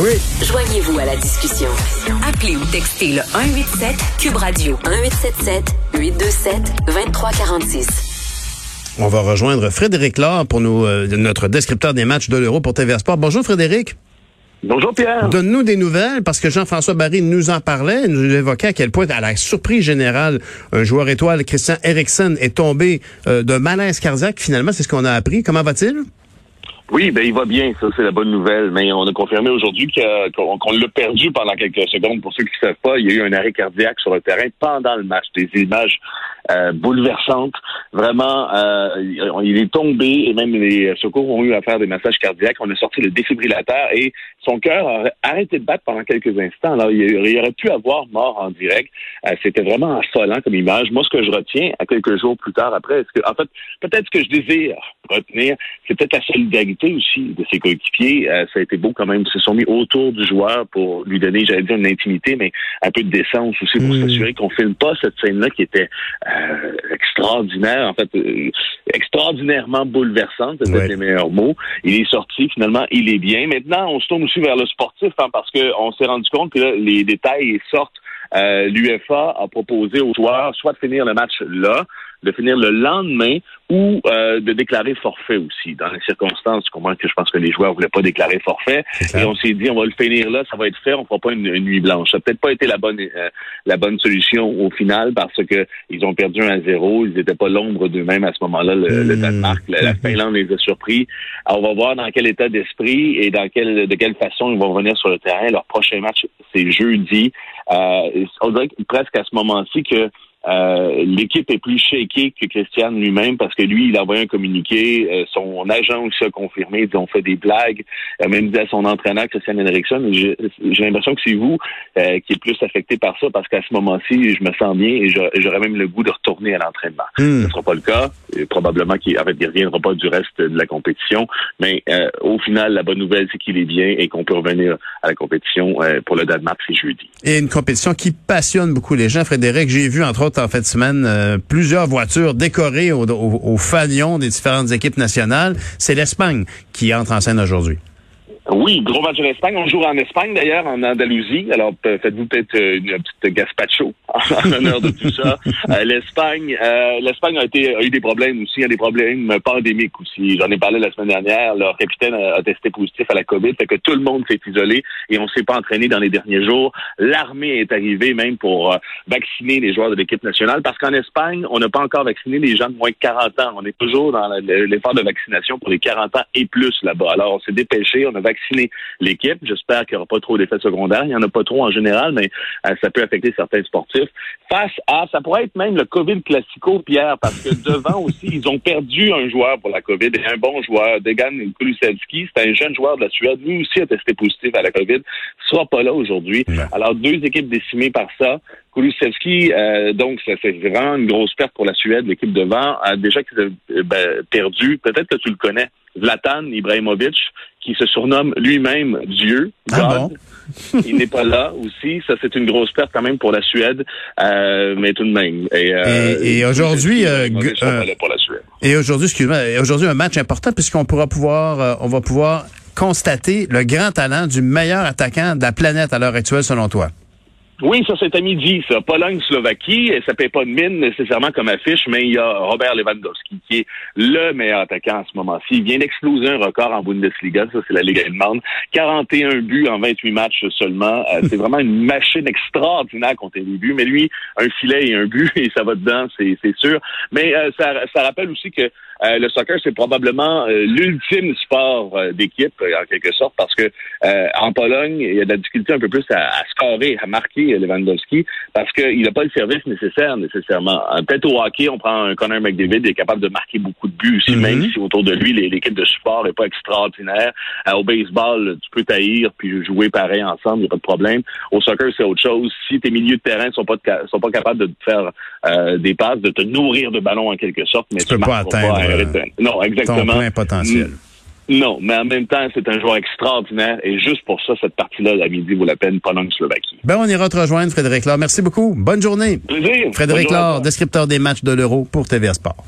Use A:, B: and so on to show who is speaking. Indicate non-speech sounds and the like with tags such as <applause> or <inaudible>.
A: Oui.
B: Joignez-vous à la discussion. Appelez ou textez le 187 Cube Radio 1877 827 2346.
A: On va rejoindre Frédéric Laure pour nous, euh, notre descripteur des matchs de l'Euro pour TVA Sport. Bonjour Frédéric.
C: Bonjour Pierre.
A: Donne-nous des nouvelles parce que Jean-François Barry nous en parlait, nous évoquait à quel point, à la surprise générale, un joueur étoile, Christian Eriksen, est tombé euh, d'un malaise cardiaque. Finalement, c'est ce qu'on a appris. Comment va-t-il?
C: Oui, ben il va bien, ça c'est la bonne nouvelle. Mais on a confirmé aujourd'hui qu'on l'a perdu pendant quelques secondes. Pour ceux qui ne savent pas, il y a eu un arrêt cardiaque sur le terrain pendant le match. Des images euh, bouleversantes. Vraiment, euh, il est tombé et même les secours ont eu à faire des massages cardiaques. On a sorti le défibrillateur et son cœur a arrêté de battre pendant quelques instants. Alors, il, aurait pu avoir mort en direct. Euh, c'était vraiment affolant comme image. Moi, ce que je retiens à quelques jours plus tard après, est-ce que, en fait, peut-être ce que je désire retenir, c'est peut-être la solidarité aussi de ses coéquipiers. Euh, ça a été beau quand même. Ils se sont mis autour du joueur pour lui donner, j'allais dire, une intimité, mais un peu de décence aussi pour hmm. s'assurer qu'on filme pas cette scène-là qui était euh, extraordinaire, en fait, euh, extraordinairement bouleversante, c'est peut-être les meilleurs mots. Il est sorti, finalement, il est bien. Maintenant, on se tourne aussi vers le sportif, hein, parce qu'on s'est rendu compte que là, les détails sortent. L'UFA a proposé aux joueurs soit de finir le match là, de finir le lendemain ou euh, de déclarer forfait aussi. Dans les circonstances, tu comprends que je pense que les joueurs voulaient pas déclarer forfait. Et on s'est dit, on va le finir là, ça va être fait, on fera pas une, nuit blanche. Ça n'a peut-être pas été la bonne euh, la bonne solution au final parce que ils ont perdu un à zéro. Ils n'étaient pas l'ombre d'eux-mêmes à ce moment-là, le, hmm. Danemark. La, Finlande les a surpris. Alors, on va voir dans quel état d'esprit et dans quelle de quelle façon ils vont revenir sur le terrain. Leur prochain match, c'est jeudi. Euh, on dirait presque à ce moment-ci que euh, l'équipe est plus shakée que Christian lui-même parce que lui, il a envoyé un communiqué. Euh, son agent aussi a confirmé. Ils ont fait des blagues. Euh, même dit à son entraîneur, Christian Henriksson, j'ai l'impression que c'est vous qui êtes plus affecté par ça parce qu'à ce moment-ci, je me sens bien et j'aurais même le goût de retourner à l'entraînement. Hmm. Ce ne sera pas le cas. probablement qu'il en fait, reviendra pas du reste de la compétition. Mais au final, la bonne nouvelle, c'est qu'il est bien et qu'on peut revenir à la compétition pour le Danemark, c'est jeudi.
A: Et une compétition qui passionne beaucoup les gens. Frédéric, j'ai vu entre autres en fait de semaine euh, plusieurs voitures décorées au, au, au des différentes équipes nationales. C'est l'Espagne qui entre en scène aujourd'hui.
C: Oui, gros match de l'Espagne. On joue en Espagne d'ailleurs, en Andalousie. Alors faites-vous peut-être euh, une petite gaspacho <laughs> en honneur de tout ça. Euh, L'Espagne, euh, l'Espagne a été a eu des problèmes aussi, il y a des problèmes pandémiques aussi. J'en ai parlé la semaine dernière. Leur capitaine a, testé positif à la COVID, fait que tout le monde s'est isolé et on s'est pas entraîné dans les derniers jours. L'armée est arrivée même pour vacciner les joueurs de l'équipe nationale parce qu'en Espagne, on n'a pas encore vacciné les gens de moins de 40 ans. On est toujours dans l'effort de vaccination pour les 40 ans et plus là-bas. Alors on s'est dépêché, on a vacciné vacciner l'équipe. J'espère qu'il n'y aura pas trop d'effets secondaires. Il n'y en a pas trop en général, mais euh, ça peut affecter certains sportifs. Face à, ça pourrait être même le COVID classico, Pierre, parce que devant aussi, ils ont perdu un joueur pour la COVID et un bon joueur, Degan Kulusevski. C'est un jeune joueur de la Suède. Lui aussi a testé positif à la COVID. Il sera pas là aujourd'hui. Alors, deux équipes décimées par ça. Kulusevski, euh, donc, c'est vraiment une grosse perte pour la Suède. L'équipe devant a déjà euh, ben, perdu. Peut-être que tu le connais. Zlatan Ibrahimovic, qui se surnomme lui-même Dieu.
A: Ah
C: il n'est pas là aussi. Ça, c'est une grosse perte quand même pour la Suède, euh, mais tout de même.
A: Et, euh, et, aujourd'hui, euh, et aujourd'hui, excuse-moi, aujourd'hui un match important puisqu'on pourra pouvoir, on va pouvoir constater le grand talent du meilleur attaquant de la planète à l'heure actuelle, selon toi.
C: Oui, ça c'est à midi, ça. Pologne-Slovaquie, ça paye pas de mine nécessairement comme affiche, mais il y a Robert Lewandowski qui est le meilleur attaquant en ce moment-ci. Il vient d'exploser un record en Bundesliga, ça c'est la Ligue allemande. 41 buts en 28 matchs seulement. Euh, c'est vraiment une machine extraordinaire contre les buts, mais lui, un filet et un but, et ça va dedans, c'est sûr. Mais euh, ça, ça rappelle aussi que euh, le soccer, c'est probablement euh, l'ultime sport d'équipe, en quelque sorte, parce que en Pologne, il y a de la difficulté un peu plus à, à scorer, à marquer jouer, Lewandowski, parce qu'il n'a pas le service nécessaire, nécessairement. Peut-être au hockey, on prend un Connor McDavid, il est capable de marquer beaucoup de buts aussi, mm-hmm. même si autour de lui, l'équipe de support n'est pas extraordinaire. Euh, au baseball, tu peux taillir puis jouer pareil ensemble, il n'y a pas de problème. Au soccer, c'est autre chose. Si tes milieux de terrain ne sont pas, sont pas capables de te faire euh, des passes, de te nourrir de ballons en quelque sorte, mais tu,
A: tu peux pas atteindre
C: pas non, exactement. ton
A: plein potentiel.
C: Non, mais en même temps, c'est un joueur extraordinaire et juste pour ça, cette partie-là, à midi, vaut la peine, Pologne-Slovaquie.
A: Ben, on ira te rejoindre, Frédéric Laure. Merci beaucoup. Bonne journée.
C: Plaisir.
A: Frédéric Laure, descripteur des matchs de l'Euro pour TVA Sport.